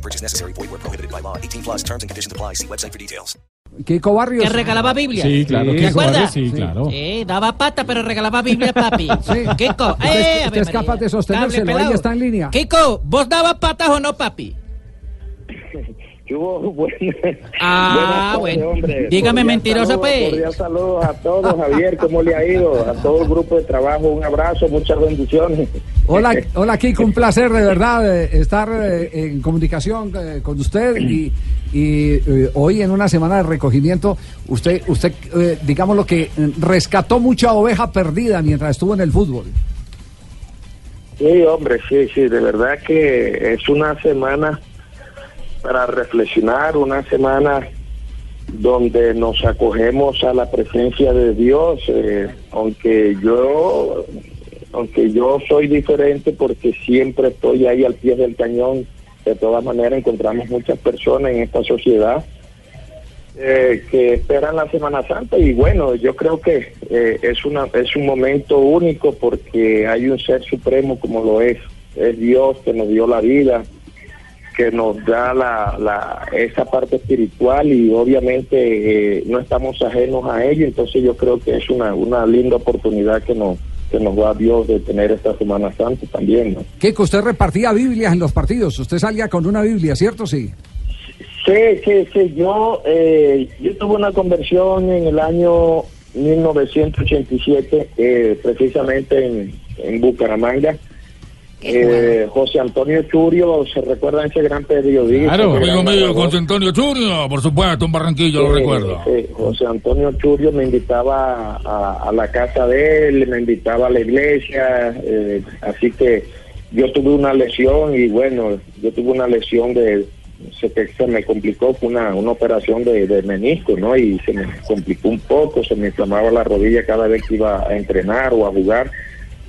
No purchase necessary. Void where prohibited by law. 18 plus terms and conditions apply. See website for details. Kiko Barrios. Que regalaba Biblia. Sí, claro. ¿Te acuerdas? Sí, claro. Sí, daba pata, pero regalaba Biblia, papi. Sí. Kiko, eh, usted es capaz de sostenérselo, Cable ahí está en línea. Kiko, ¿vos dabas patas o no, papi? ¿Qué hubo? Bueno, Ah, bueno. hombre. Dígame Cordial mentiroso, saludo, pues. cordial saludos a todos, Javier, ¿cómo le ha ido? A todo el grupo de trabajo, un abrazo, muchas bendiciones. Hola, hola Kiko, un placer de verdad eh, estar eh, en comunicación eh, con usted y, y, hoy en una semana de recogimiento, usted, usted digamos lo que rescató mucha oveja perdida mientras estuvo en el fútbol. Sí, hombre, sí, sí, de verdad que es una semana para reflexionar, una semana donde nos acogemos a la presencia de Dios, eh, aunque yo aunque yo soy diferente porque siempre estoy ahí al pie del cañón, de todas maneras encontramos muchas personas en esta sociedad eh, que esperan la Semana Santa y bueno, yo creo que eh, es una es un momento único porque hay un ser supremo como lo es, es Dios que nos dio la vida, que nos da la, la esa parte espiritual y obviamente eh, no estamos ajenos a ello, entonces yo creo que es una una linda oportunidad que nos que nos da Dios de tener esta Semana Santa también, ¿no? Kiko, usted repartía Biblias en los partidos, usted salía con una Biblia, ¿cierto? Sí. Sí, sí, sí. Yo, eh, yo tuve una conversión en el año 1987, eh, precisamente en, en Bucaramanga. Eh, José Antonio Churio, ¿se recuerdan ese gran periodista? Claro, amigo mío? José Antonio Churio, por supuesto, en Barranquillo, lo recuerdo. José Antonio Churio me invitaba a, a la casa de él, me invitaba a la iglesia, eh, así que yo tuve una lesión y bueno, yo tuve una lesión de, se, que se me complicó, fue una, una operación de, de menisco, ¿no? Y se me complicó un poco, se me inflamaba la rodilla cada vez que iba a entrenar o a jugar.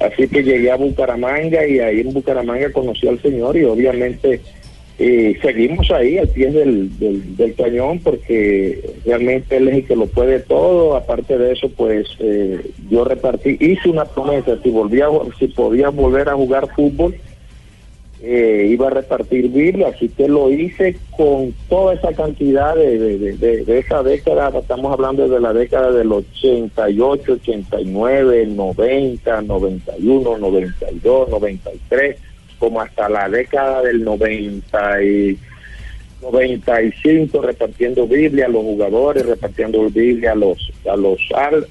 Así que llegué a Bucaramanga y ahí en Bucaramanga conocí al Señor y obviamente eh, seguimos ahí al pie del, del, del cañón porque realmente Él es el que lo puede todo. Aparte de eso, pues eh, yo repartí, hice una promesa, si, volvía, si podía volver a jugar fútbol, eh, iba a repartir Biblia, así que lo hice con toda esa cantidad de, de, de- esa década, estamos hablando de la década del 88, 89, 90, 91, 92, 93, como hasta la década del 90 y 95 repartiendo Biblia a los jugadores, repartiendo Biblia a los a los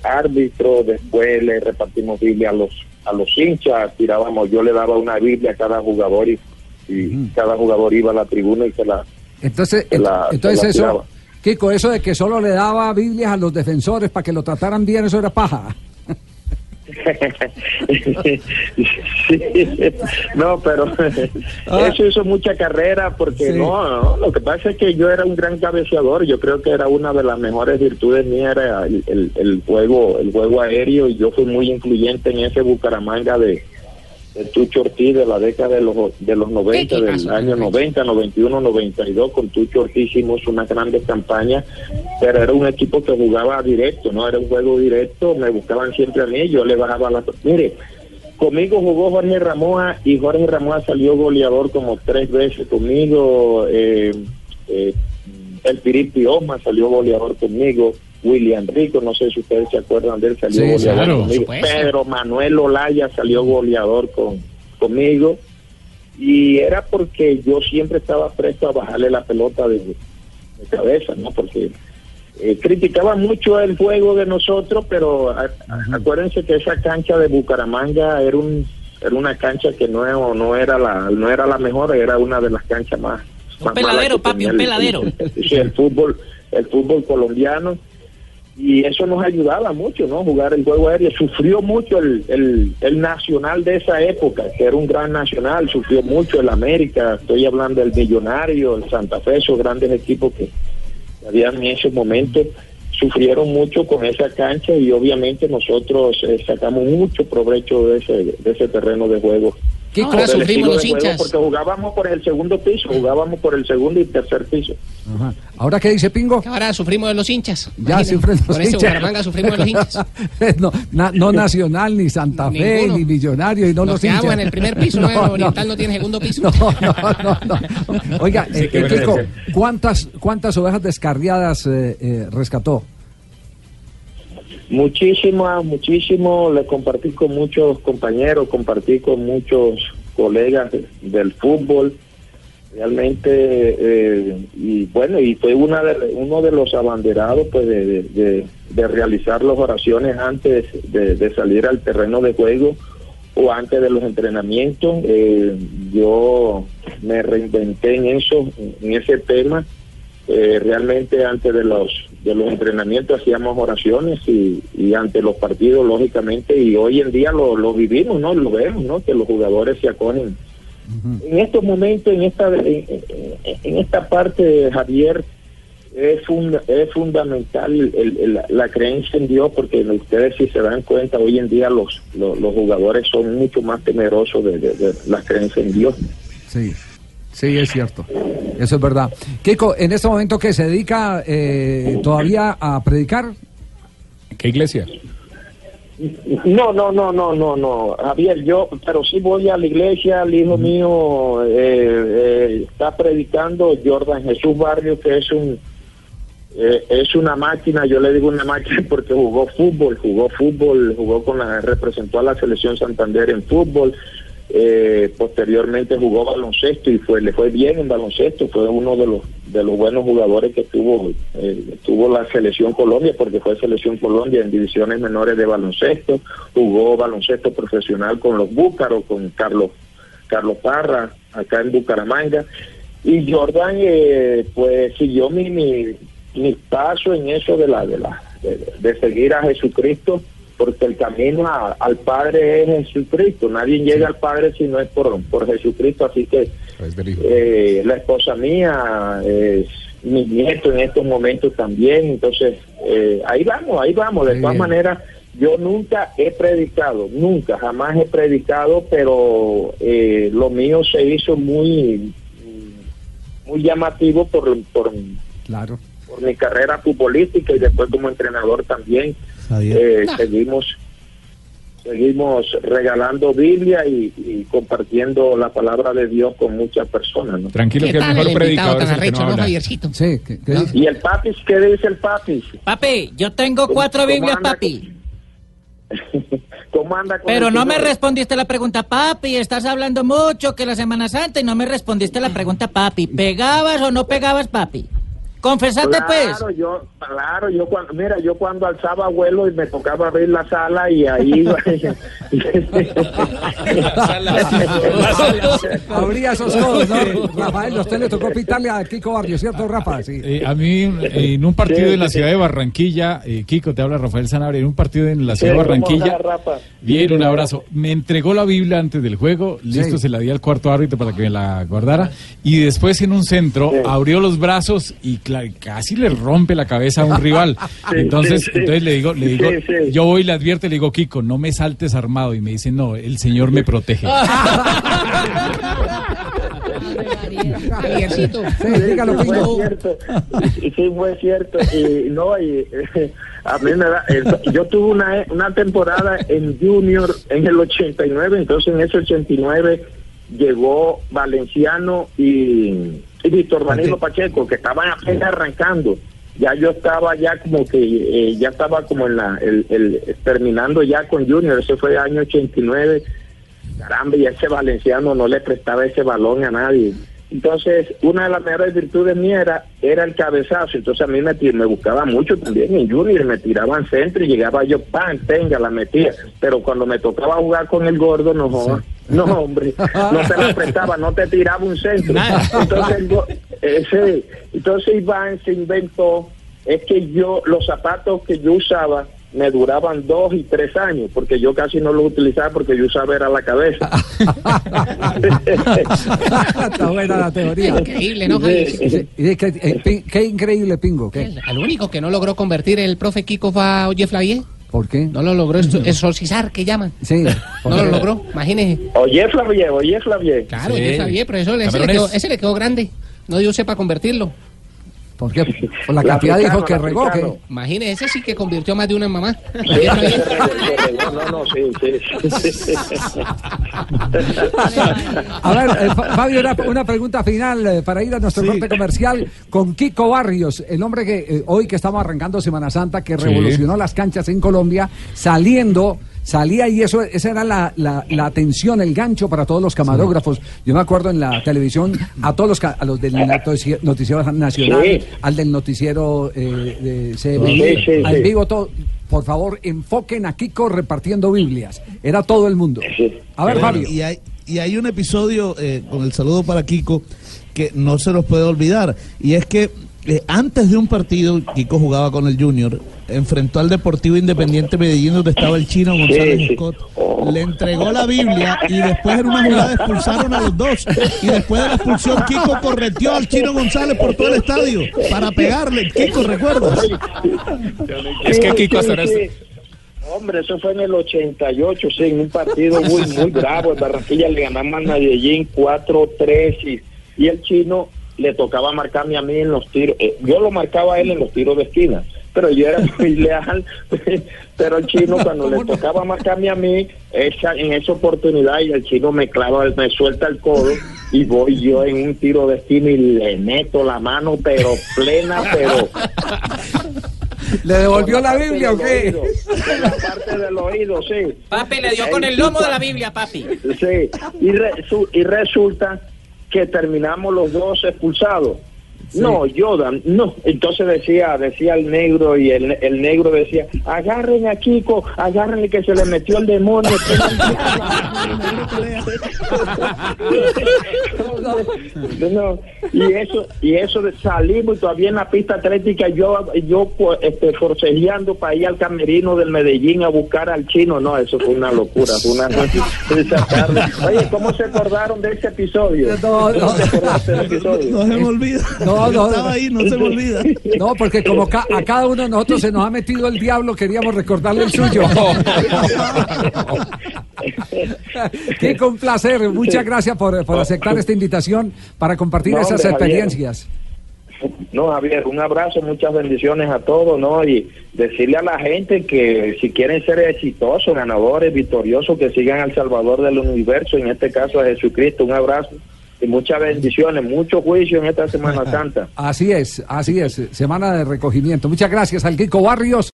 árbitros, después le repartimos Biblia a los a los hinchas, tirábamos, yo le daba una Biblia a cada jugador y, y cada jugador iba a la tribuna y se la Entonces, Se la- ent- entonces se la eso. Kiko, eso de que solo le daba Biblias a los defensores para que lo trataran bien, eso era paja. Sí. No, pero Ah. eso hizo mucha carrera porque Sí. no, no, lo que pasa es que yo era un gran cabeceador, yo creo que era una de las mejores virtudes mías era el, el- el juego, el juego aéreo y yo fui muy influyente en ese Bucaramanga de, de Tucho Ortiz de la década de los de los 90, ¿Qué del año Pepe? 90, 91, 92 con Tucho Ortiz hicimos una grande campaña, pero era un equipo que jugaba directo, no era un juego directo, me buscaban siempre a mí, yo le bajaba la mire, Conmigo jugó Jorge Ramoa y Jorge Ramoa salió goleador como tres veces conmigo. Eh, eh, el Piripi Osma salió goleador conmigo. William Rico, no sé si ustedes se acuerdan de él, salió Sí, goleador claro, conmigo. Pedro Manuel Olaya salió goleador con, conmigo. Y era porque yo siempre estaba presto a bajarle la pelota de, de cabeza, ¿no? Porque eh, criticaba mucho el juego de nosotros, pero a- a- acuérdense que esa cancha de Bucaramanga era un era una cancha que no, no era la no era la mejor, era una de las canchas más, Un más peladero, papi, un el- peladero. sí, el fútbol el fútbol colombiano y eso nos ayudaba mucho, ¿no? Jugar el juego aéreo. Sufrió mucho el, el, el nacional de esa época, que era un gran nacional, sufrió mucho el América, estoy hablando del Millonario, el Santa Fe, esos grandes equipos que, había en esos momentos sufrieron mucho con esa cancha y obviamente nosotros eh, sacamos mucho provecho de ese, de ese terreno de juego. ¿Qué Ahora Por el sufrimos los hinchas. Porque jugábamos por el segundo piso, jugábamos por el segundo y tercer piso. Ajá. ¿Ahora qué dice Pingo? Que Ahora sufrimos de los hinchas. Ya sufren los Por hinchas. Bucaramanga sufrimos de los hinchas. no, na- no Nacional, ni Santa Fe, Ninguno. ni Millonario, y no Nos los hinchas. en el primer piso, ¿no? El Oriental no tiene segundo piso. No, no, no, no. Oiga, eh, que eh, Kiko, ese. ¿cuántas, ¿cuántas ovejas descarriadas eh, eh, rescató? Muchísimas, muchísimo. Le compartí con muchos compañeros, compartí con muchos colegas de- del fútbol. Realmente, eh, y bueno, y fue una de, uno de los abanderados pues de, de- realizar las oraciones antes de salir al terreno de juego o antes de los entrenamientos. Eh, yo me reinventé en eso, en ese tema. Eh, realmente antes de los de los entrenamientos hacíamos oraciones y, y ante los partidos lógicamente y hoy en día lo, lo vivimos no lo vemos no que los jugadores se acogen. En estos momentos en esta en, esta parte Javier es, funda- es fundamental el- el- la creencia en Dios porque ustedes si se dan cuenta hoy en día los los, los jugadores son mucho más temerosos de, de- de la creencia en Dios. Sí, sí, es cierto. Eso es verdad. Kiko, en este momento que se dedica eh, todavía a predicar, ¿Qué iglesia? No, no, no, no, no, no, Javier, yo, pero sí voy a la iglesia, el hijo mío eh, eh, está predicando, Jordan Jesús Barrio, que es un, eh, es una máquina, yo le digo una máquina porque jugó fútbol, jugó fútbol, jugó con la, representó a la selección Santander en fútbol, eh, posteriormente jugó baloncesto y fue, le fue bien en baloncesto, fue uno de los, de los buenos jugadores que tuvo, eh, tuvo la selección Colombia, porque fue selección Colombia en divisiones menores de baloncesto, jugó baloncesto profesional con los Búcaros, con Carlos, Carlos Parra, acá en Bucaramanga, y Jordan eh, pues siguió mi, mi, mi paso en eso de la, de la, de, de seguir a Jesucristo, porque el camino a- al Padre es Jesucristo, nadie llega al Padre si no es por, por Jesucristo, así que eh, la esposa mía, eh, mi nieto en estos momentos también, entonces eh, ahí vamos, ahí vamos, de Muy todas bien. maneras yo nunca he predicado, nunca, jamás he predicado, pero eh, lo mío se hizo muy, muy llamativo por, por, claro. por mi carrera futbolística y después como entrenador también. Eh, seguimos seguimos regalando Biblia y, y compartiendo la palabra de Dios con muchas personas. ¿no? Tranquilo ¿Qué que el mejor predicador es tan el que arrecho, no no, habla. Javiercito? Sí, ¿qué, qué dice? ¿Y el papis? ¿Qué dice el papis? Papi, yo tengo cuatro ¿Cómo Biblias, papi. ¿Cómo anda con Pero no me respondiste la pregunta, papi. Estás hablando mucho que la Semana Santa y no me respondiste la pregunta, papi. ¿Pegabas o no pegabas, papi? Confesate, pues. Claro, yo, claro, yo cuando, mira, yo cuando alzaba vuelo y me tocaba abrir la sala y ahí iba. Habría esos codos, ¿no? Rafael, a usted le tocó pitarle a Kiko Barrio, ¿cierto, Rafa? Sí. Eh, a mí, en un partido Sí, en la sí, ciudad de Barranquilla, eh, Kiko, te habla Rafael Sanabria, en un partido en la ciudad de ¿Cómo Barranquilla, bien, un abrazo. Me entregó la Biblia antes del juego, listo, Sí. se la di al cuarto árbitro para que me la guardara, y después en un centro Sí. abrió los brazos y casi le rompe la cabeza a un rival. Sí, entonces, sí, sí. entonces le digo, le digo, Sí, sí. yo voy y le advierto, le digo, Kiko, no me saltes armado, y me dice, no, el Señor me protege. Javiercito. Sí, dígalo, sí, fue cierto. Sí, sí, fue cierto. Y no, y, a mí me da, yo tuve una, una temporada en Junior en el 89, entonces en ese 89 llegó Valenciano y Víctor Danilo Pacheco, que estaban apenas arrancando. Ya yo estaba ya como que, eh, ya estaba como en la, el, el- terminando ya con Junior, ese fue el año 89 caramba, y ese valenciano no le prestaba ese balón a nadie. Entonces, una de las mejores virtudes mías era, era el cabezazo. Entonces, a mí me, me buscaba mucho también en Junior, me tiraban centro y llegaba yo, pan, tenga, la metía. Pero cuando me tocaba jugar con el gordo, no, joda. no, hombre, no te la prestaba, no te tiraba un centro. Entonces, ese, entonces Iván se inventó, es que yo, los zapatos que yo usaba, me duraban dos y tres años, porque yo casi no lo utilizaba porque yo usaba era la cabeza. Está buena la teoría. Increíble, ¿no, Javi? Sí, sí, qué, eh, qué increíble, Pingo. ¿qué? Al único que no logró convertir el profe Kiko fue a Oye Flavier. ¿Por qué? No lo logró exo- exorcizar, que llaman. Sí. No lo logró, imagínese. Oye, Flavier, oye, Flavier. Claro, Sí. Oye Flavier, profesor, ese le, quedó, ese le quedó grande. No dio usted para convertirlo. ¿Por qué? Por la cantidad de hijos africano, que regó. ¿qué? Imagínese, ese sí que convirtió más de una en mamá. Sí, no, no, no, sí, sí. A ver, eh, Fa- Fabio, una, una pregunta final eh, para ir a nuestro corte comercial con Kiko Barrios, el hombre que eh, hoy que estamos arrancando Semana Santa, que Sí. revolucionó las canchas en Colombia, saliendo, salía y eso, esa era la, la, la atención, el gancho para todos los camarógrafos. Yo me acuerdo en la televisión a todos los, a los del notici- noticiero nacional, Sí. al del noticiero eh, de Sí, sí, al vivo todo. Por favor, enfoquen a Kiko repartiendo Biblias. Era todo el mundo. A ver, Fabio. Y hay, y hay un episodio, eh, con el saludo para Kiko, que no se los puede olvidar. Y es que eh, antes de un partido, Kiko jugaba con el Junior, enfrentó al Deportivo Independiente Medellín, donde estaba el chino González sí. Scott. Le entregó la Biblia y después en una jugada expulsaron a los dos. Y después de la expulsión, Kiko correteó al chino González por todo el estadio para pegarle. Kiko, ¿recuerdas? Es que Kiko hasta. Hombre, eso fue en el 88, sí, en un partido muy, muy bravo. En Barranquilla le ganamos a Medellín 4-3 y, y el chino le tocaba marcarme a mí en los tiros. eh, yo lo marcaba a él en los tiros de esquina, pero yo era muy leal. pero el chino, cuando le tocaba marcarme a mí, esa, en esa oportunidad, y el chino me clava, me suelta el codo y voy yo en un tiro de esquina y le meto la mano, pero plena, pero. ¿Le devolvió la Biblia o qué? oído, por la parte del oído, sí. Papi le dio con el lomo de la Biblia, papi. Sí, y resulta que terminamos los dos expulsados. No, Jordan, no. Entonces decía, decía el negro y el, el negro decía, agarren a Kiko, agárrenle que se le metió el demonio. no, y eso, y eso de salimos y todavía en la pista atlética yo, yo este, forcejeando para ir al camerino del Medellín a buscar al chino. No, eso fue una locura, fue una esa tarde. Oye, ¿cómo se acordaron de ese episodio? No, no. ¿Cómo se episodio? No se me olvida. No, no. Estaba ahí, no se me olvida. No, porque como ca- a cada uno de nosotros se nos ha metido el diablo, queríamos recordarle el suyo. Kiko, un placer. Muchas gracias por, por aceptar esta invitación para compartir No, esas experiencias. No, Javier, un abrazo, muchas bendiciones a todos, ¿no? Y decirle a la gente que si quieren ser exitosos, ganadores, victoriosos, que sigan al Salvador del universo, en este caso a Jesucristo. Un abrazo y muchas bendiciones, mucho juicio en esta Semana Santa. Así es, así es. Semana de recogimiento. Muchas gracias al Kiko Barrios.